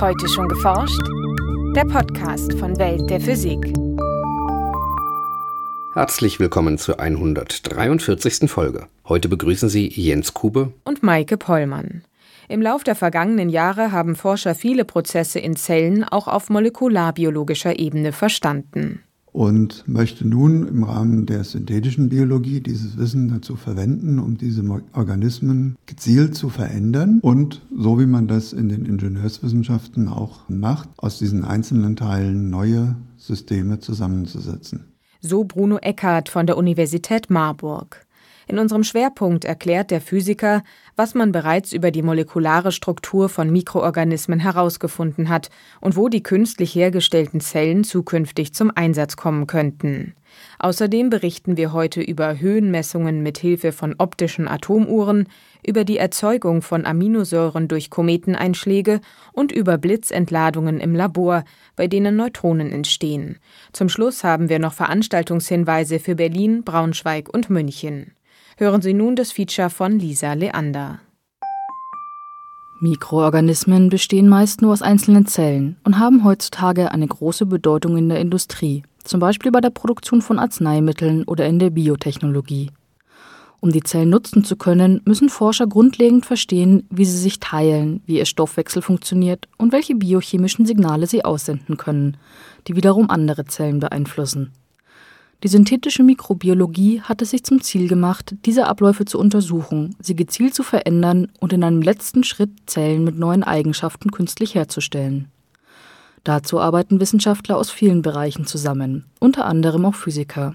Heute schon geforscht? Der Podcast von Welt der Physik. Herzlich willkommen zur 143. Folge. Heute begrüßen Sie Jens Kube und Maike Pollmann. Im Lauf der vergangenen Jahre haben Forscher viele Prozesse in Zellen auch auf molekularbiologischer Ebene verstanden und möchte nun im Rahmen der synthetischen Biologie dieses Wissen dazu verwenden, um diese Organismen gezielt zu verändern und, so wie man das in den Ingenieurswissenschaften auch macht, aus diesen einzelnen Teilen neue Systeme zusammenzusetzen. So Bruno Eckert von der Universität Marburg. In unserem Schwerpunkt erklärt der Physiker, was man bereits über die molekulare Struktur von Mikroorganismen herausgefunden hat und wo die künstlich hergestellten Zellen zukünftig zum Einsatz kommen könnten. Außerdem berichten wir heute über Höhenmessungen mit Hilfe von optischen Atomuhren, über die Erzeugung von Aminosäuren durch Kometeneinschläge und über Blitzentladungen im Labor, bei denen Neutronen entstehen. Zum Schluss haben wir noch Veranstaltungshinweise für Berlin, Braunschweig und München. Hören Sie nun das Feature von Lisa Leander. Mikroorganismen bestehen meist nur aus einzelnen Zellen und haben heutzutage eine große Bedeutung in der Industrie, zum Beispiel bei der Produktion von Arzneimitteln oder in der Biotechnologie. Um die Zellen nutzen zu können, müssen Forscher grundlegend verstehen, wie sie sich teilen, wie ihr Stoffwechsel funktioniert und welche biochemischen Signale sie aussenden können, die wiederum andere Zellen beeinflussen. Die synthetische Mikrobiologie hat es sich zum Ziel gemacht, diese Abläufe zu untersuchen, sie gezielt zu verändern und in einem letzten Schritt Zellen mit neuen Eigenschaften künstlich herzustellen. Dazu arbeiten Wissenschaftler aus vielen Bereichen zusammen, unter anderem auch Physiker.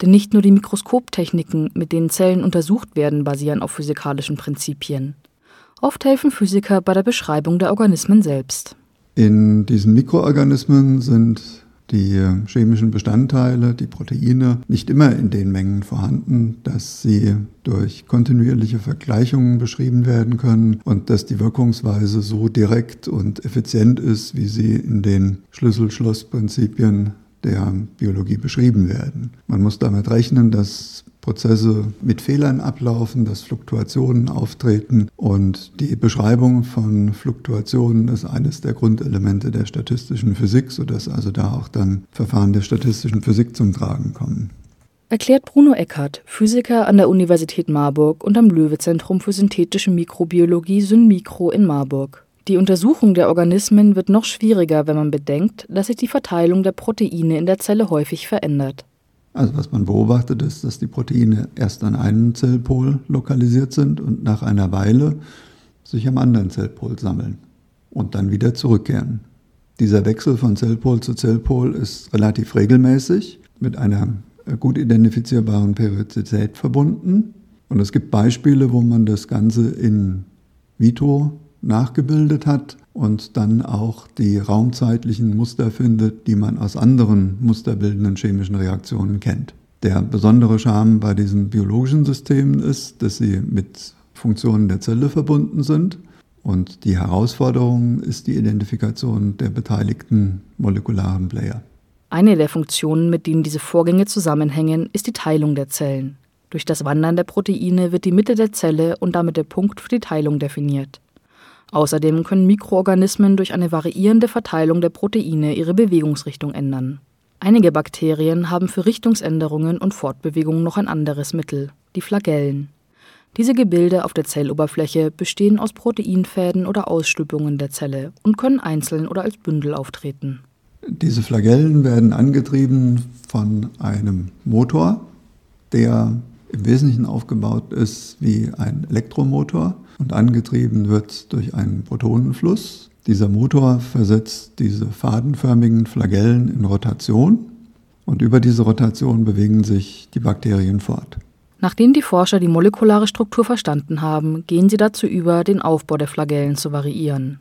Denn nicht nur die Mikroskoptechniken, mit denen Zellen untersucht werden, basieren auf physikalischen Prinzipien. Oft helfen Physiker bei der Beschreibung der Organismen selbst. In diesen Mikroorganismen sind die chemischen Bestandteile, die Proteine, nicht immer in den Mengen vorhanden, dass sie durch kontinuierliche Vergleichungen beschrieben werden können und dass die Wirkungsweise so direkt und effizient ist, wie sie in den Schlüssel-Schloss-Prinzipien der Biologie beschrieben werden. Man muss damit rechnen, dass Prozesse mit Fehlern ablaufen, dass Fluktuationen auftreten und die Beschreibung von Fluktuationen ist eines der Grundelemente der statistischen Physik, sodass also da auch dann Verfahren der statistischen Physik zum Tragen kommen. Erklärt Bruno Eckert, Physiker an der Universität Marburg und am Löwe-Zentrum für synthetische Mikrobiologie Synmikro in Marburg. Die Untersuchung der Organismen wird noch schwieriger, wenn man bedenkt, dass sich die Verteilung der Proteine in der Zelle häufig verändert. Also was man beobachtet ist, dass die Proteine erst an einem Zellpol lokalisiert sind und nach einer Weile sich am anderen Zellpol sammeln und dann wieder zurückkehren. Dieser Wechsel von Zellpol zu Zellpol ist relativ regelmäßig mit einer gut identifizierbaren Periodizität verbunden. Und es gibt Beispiele, wo man das Ganze in vitro nachgebildet hat und dann auch die raumzeitlichen Muster findet, die man aus anderen musterbildenden chemischen Reaktionen kennt. Der besondere Charme bei diesen biologischen Systemen ist, dass sie mit Funktionen der Zelle verbunden sind und die Herausforderung ist die Identifikation der beteiligten molekularen Player. Eine der Funktionen, mit denen diese Vorgänge zusammenhängen, ist die Teilung der Zellen. Durch das Wandern der Proteine wird die Mitte der Zelle und damit der Punkt für die Teilung definiert. Außerdem können Mikroorganismen durch eine variierende Verteilung der Proteine ihre Bewegungsrichtung ändern. Einige Bakterien haben für Richtungsänderungen und Fortbewegung noch ein anderes Mittel, die Flagellen. Diese Gebilde auf der Zelloberfläche bestehen aus Proteinfäden oder Ausstülpungen der Zelle und können einzeln oder als Bündel auftreten. Diese Flagellen werden angetrieben von einem Motor, der im Wesentlichen aufgebaut ist wie ein Elektromotor und angetrieben wird durch einen Protonenfluss. Dieser Motor versetzt diese fadenförmigen Flagellen in Rotation und über diese Rotation bewegen sich die Bakterien fort. Nachdem die Forscher die molekulare Struktur verstanden haben, gehen sie dazu über, den Aufbau der Flagellen zu variieren.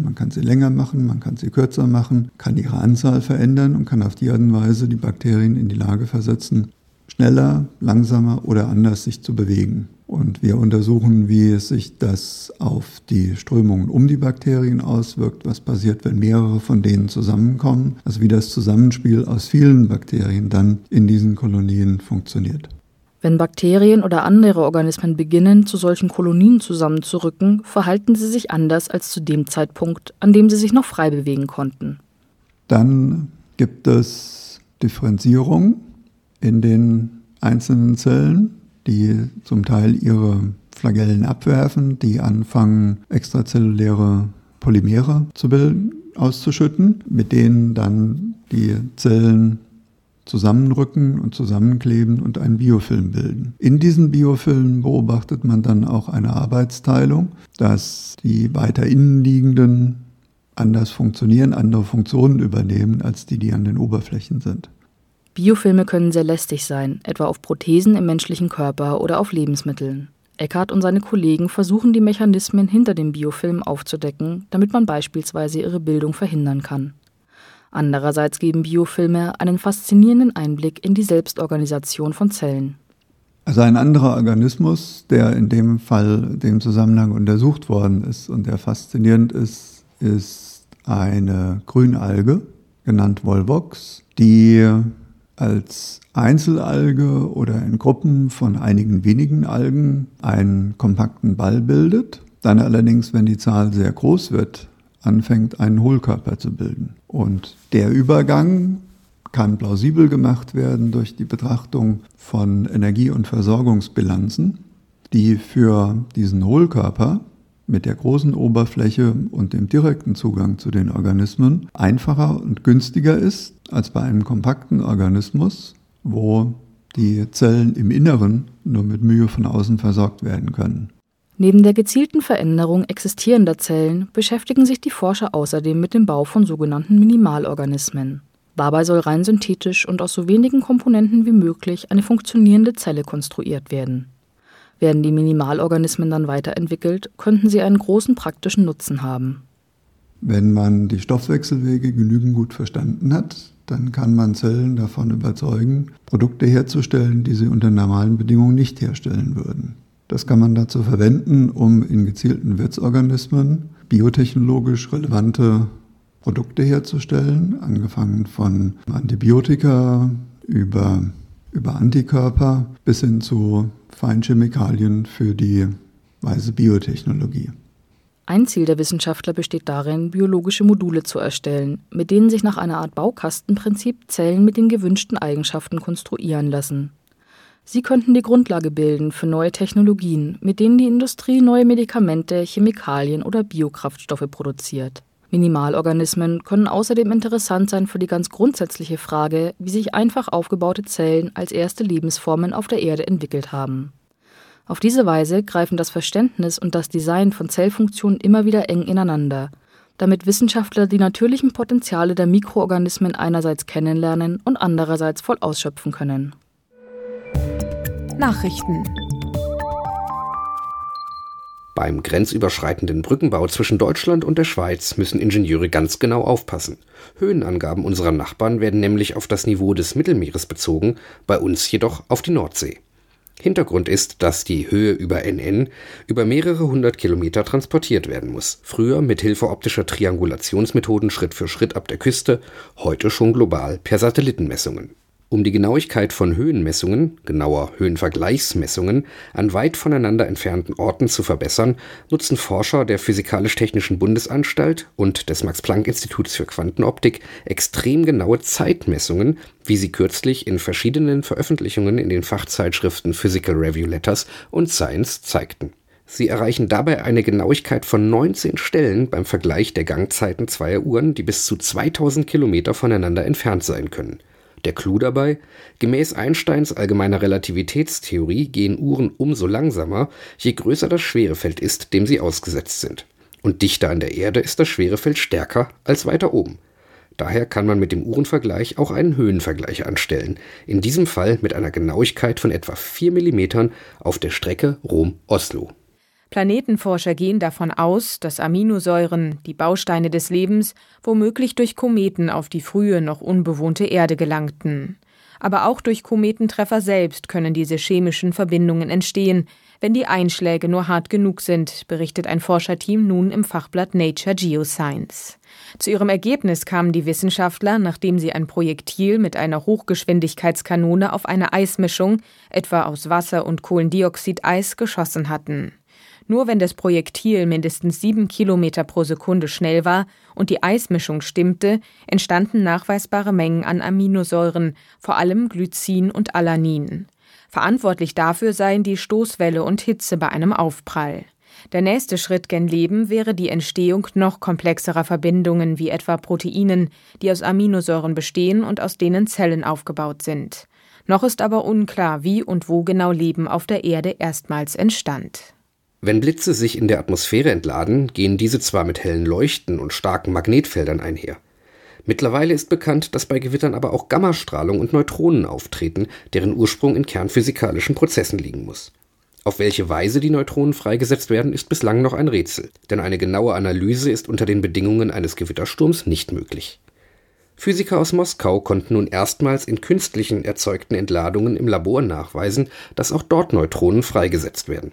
Man kann sie länger machen, man kann sie kürzer machen, kann ihre Anzahl verändern und kann auf die Art und Weise die Bakterien in die Lage versetzen, schneller, langsamer oder anders sich zu bewegen. Und wir untersuchen, wie es sich das auf die Strömungen um die Bakterien auswirkt, was passiert, wenn mehrere von denen zusammenkommen, also wie das Zusammenspiel aus vielen Bakterien dann in diesen Kolonien funktioniert. Wenn Bakterien oder andere Organismen beginnen, zu solchen Kolonien zusammenzurücken, verhalten sie sich anders als zu dem Zeitpunkt, an dem sie sich noch frei bewegen konnten. Dann gibt es Differenzierung in den einzelnen Zellen, die zum Teil ihre Flagellen abwerfen, die anfangen, extrazelluläre Polymere zu bilden, auszuschütten, mit denen dann die Zellen zusammenrücken und zusammenkleben und einen Biofilm bilden. In diesen Biofilmen beobachtet man dann auch eine Arbeitsteilung, dass die weiter innen liegenden anders funktionieren, andere Funktionen übernehmen als die, die an den Oberflächen sind. Biofilme können sehr lästig sein, etwa auf Prothesen im menschlichen Körper oder auf Lebensmitteln. Eckhart und seine Kollegen versuchen die Mechanismen hinter dem Biofilm aufzudecken, damit man beispielsweise ihre Bildung verhindern kann. Andererseits geben Biofilme einen faszinierenden Einblick in die Selbstorganisation von Zellen. Also ein anderer Organismus, der in dem Fall dem Zusammenhang untersucht worden ist und der faszinierend ist, ist eine Grünalge, genannt Volvox, die als Einzelalge oder in Gruppen von einigen wenigen Algen einen kompakten Ball bildet, dann allerdings, wenn die Zahl sehr groß wird, anfängt, einen Hohlkörper zu bilden. Und der Übergang kann plausibel gemacht werden durch die Betrachtung von Energie- und Versorgungsbilanzen, die für diesen Hohlkörper mit der großen Oberfläche und dem direkten Zugang zu den Organismen einfacher und günstiger ist als bei einem kompakten Organismus, wo die Zellen im Inneren nur mit Mühe von außen versorgt werden können. Neben der gezielten Veränderung existierender Zellen beschäftigen sich die Forscher außerdem mit dem Bau von sogenannten Minimalorganismen. Dabei soll rein synthetisch und aus so wenigen Komponenten wie möglich eine funktionierende Zelle konstruiert werden. Werden die Minimalorganismen dann weiterentwickelt, könnten sie einen großen praktischen Nutzen haben. Wenn man die Stoffwechselwege genügend gut verstanden hat, dann kann man Zellen davon überzeugen, Produkte herzustellen, die sie unter normalen Bedingungen nicht herstellen würden. Das kann man dazu verwenden, um in gezielten Wirtsorganismen biotechnologisch relevante Produkte herzustellen, angefangen von Antibiotika über, über Antikörper bis hin zu Feinchemikalien für die weiße Biotechnologie. Ein Ziel der Wissenschaftler besteht darin, biologische Module zu erstellen, mit denen sich nach einer Art Baukastenprinzip Zellen mit den gewünschten Eigenschaften konstruieren lassen. Sie könnten die Grundlage bilden für neue Technologien, mit denen die Industrie neue Medikamente, Chemikalien oder Biokraftstoffe produziert. Minimalorganismen können außerdem interessant sein für die ganz grundsätzliche Frage, wie sich einfach aufgebaute Zellen als erste Lebensformen auf der Erde entwickelt haben. Auf diese Weise greifen das Verständnis und das Design von Zellfunktionen immer wieder eng ineinander, damit Wissenschaftler die natürlichen Potenziale der Mikroorganismen einerseits kennenlernen und andererseits voll ausschöpfen können. Nachrichten. Beim grenzüberschreitenden Brückenbau zwischen Deutschland und der Schweiz müssen Ingenieure ganz genau aufpassen. Höhenangaben unserer Nachbarn werden nämlich auf das Niveau des Mittelmeeres bezogen, bei uns jedoch auf die Nordsee. Hintergrund ist, dass die Höhe über NN über mehrere hundert Kilometer transportiert werden muss. Früher mit Hilfe optischer Triangulationsmethoden Schritt für Schritt ab der Küste, heute schon global per Satellitenmessungen. Um die Genauigkeit von Höhenmessungen, genauer Höhenvergleichsmessungen, an weit voneinander entfernten Orten zu verbessern, nutzen Forscher der Physikalisch-Technischen Bundesanstalt und des Max-Planck-Instituts für Quantenoptik extrem genaue Zeitmessungen, wie sie kürzlich in verschiedenen Veröffentlichungen in den Fachzeitschriften Physical Review Letters und Science zeigten. Sie erreichen dabei eine Genauigkeit von 19 Stellen beim Vergleich der Gangzeiten zweier Uhren, die bis zu 2000 Kilometer voneinander entfernt sein können. Der Clou dabei? Gemäß Einsteins allgemeiner Relativitätstheorie gehen Uhren umso langsamer, je größer das Schwerefeld ist, dem sie ausgesetzt sind. Und dichter an der Erde ist das Schwerefeld stärker als weiter oben. Daher kann man mit dem Uhrenvergleich auch einen Höhenvergleich anstellen, in diesem Fall mit einer Genauigkeit von etwa 4 mm auf der Strecke Rom-Oslo. Planetenforscher gehen davon aus, dass Aminosäuren, die Bausteine des Lebens, womöglich durch Kometen auf die frühe noch unbewohnte Erde gelangten. Aber auch durch Kometentreffer selbst können diese chemischen Verbindungen entstehen, wenn die Einschläge nur hart genug sind, berichtet ein Forscherteam nun im Fachblatt Nature Geoscience. Zu ihrem Ergebnis kamen die Wissenschaftler, nachdem sie ein Projektil mit einer Hochgeschwindigkeitskanone auf eine Eismischung, etwa aus Wasser und Kohlendioxideis, geschossen hatten. Nur wenn das Projektil mindestens sieben Kilometer pro Sekunde schnell war und die Eismischung stimmte, entstanden nachweisbare Mengen an Aminosäuren, vor allem Glycin und Alanin. Verantwortlich dafür seien die Stoßwelle und Hitze bei einem Aufprall. Der nächste Schritt gen Leben wäre die Entstehung noch komplexerer Verbindungen wie etwa Proteinen, die aus Aminosäuren bestehen und aus denen Zellen aufgebaut sind. Noch ist aber unklar, wie und wo genau Leben auf der Erde erstmals entstand. Wenn Blitze sich in der Atmosphäre entladen, gehen diese zwar mit hellen Leuchten und starken Magnetfeldern einher. Mittlerweile ist bekannt, dass bei Gewittern aber auch Gammastrahlung und Neutronen auftreten, deren Ursprung in kernphysikalischen Prozessen liegen muss. Auf welche Weise die Neutronen freigesetzt werden, ist bislang noch ein Rätsel, denn eine genaue Analyse ist unter den Bedingungen eines Gewittersturms nicht möglich. Physiker aus Moskau konnten nun erstmals in künstlichen erzeugten Entladungen im Labor nachweisen, dass auch dort Neutronen freigesetzt werden.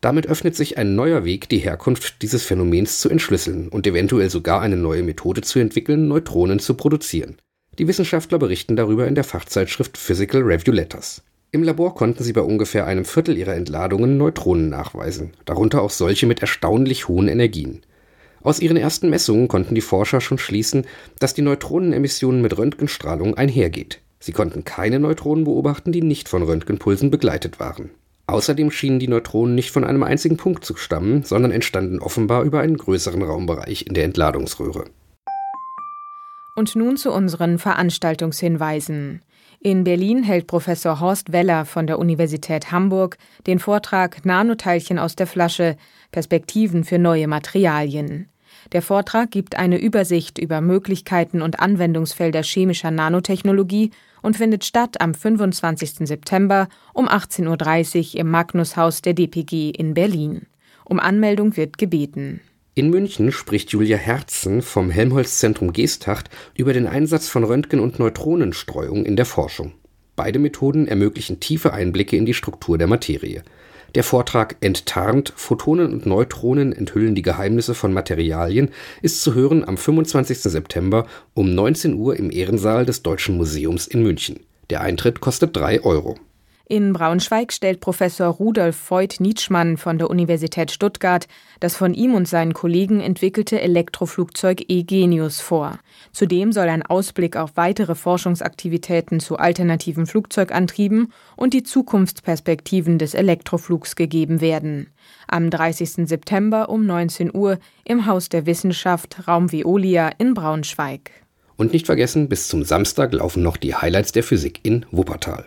Damit öffnet sich ein neuer Weg, die Herkunft dieses Phänomens zu entschlüsseln und eventuell sogar eine neue Methode zu entwickeln, Neutronen zu produzieren. Die Wissenschaftler berichten darüber in der Fachzeitschrift Physical Review Letters. Im Labor konnten sie bei ungefähr einem Viertel ihrer Entladungen Neutronen nachweisen, darunter auch solche mit erstaunlich hohen Energien. Aus ihren ersten Messungen konnten die Forscher schon schließen, dass die Neutronenemission mit Röntgenstrahlung einhergeht. Sie konnten keine Neutronen beobachten, die nicht von Röntgenpulsen begleitet waren. Außerdem schienen die Neutronen nicht von einem einzigen Punkt zu stammen, sondern entstanden offenbar über einen größeren Raumbereich in der Entladungsröhre. Und nun zu unseren Veranstaltungshinweisen. In Berlin hält Professor Horst Weller von der Universität Hamburg den Vortrag Nanoteilchen aus der Flasche Perspektiven für neue Materialien. Der Vortrag gibt eine Übersicht über Möglichkeiten und Anwendungsfelder chemischer Nanotechnologie und findet statt am 25. September um 18.30 Uhr im Magnushaus der DPG in Berlin. Um Anmeldung wird gebeten. In München spricht Julia Herzen vom Helmholtz-Zentrum Geesthacht über den Einsatz von Röntgen- und Neutronenstreuung in der Forschung. Beide Methoden ermöglichen tiefe Einblicke in die Struktur der Materie. Der Vortrag Enttarnt, Photonen und Neutronen enthüllen die Geheimnisse von Materialien ist zu hören am 25. September um 19 Uhr im Ehrensaal des Deutschen Museums in München. Der Eintritt kostet 3 Euro. In Braunschweig stellt Professor Rudolf Voigt-Nietschmann von der Universität Stuttgart das von ihm und seinen Kollegen entwickelte Elektroflugzeug E-Genius vor. Zudem soll ein Ausblick auf weitere Forschungsaktivitäten zu alternativen Flugzeugantrieben und die Zukunftsperspektiven des Elektroflugs gegeben werden. Am 30. September um 19 Uhr im Haus der Wissenschaft Raum Veolia in Braunschweig. Und nicht vergessen, bis zum Samstag laufen noch die Highlights der Physik in Wuppertal.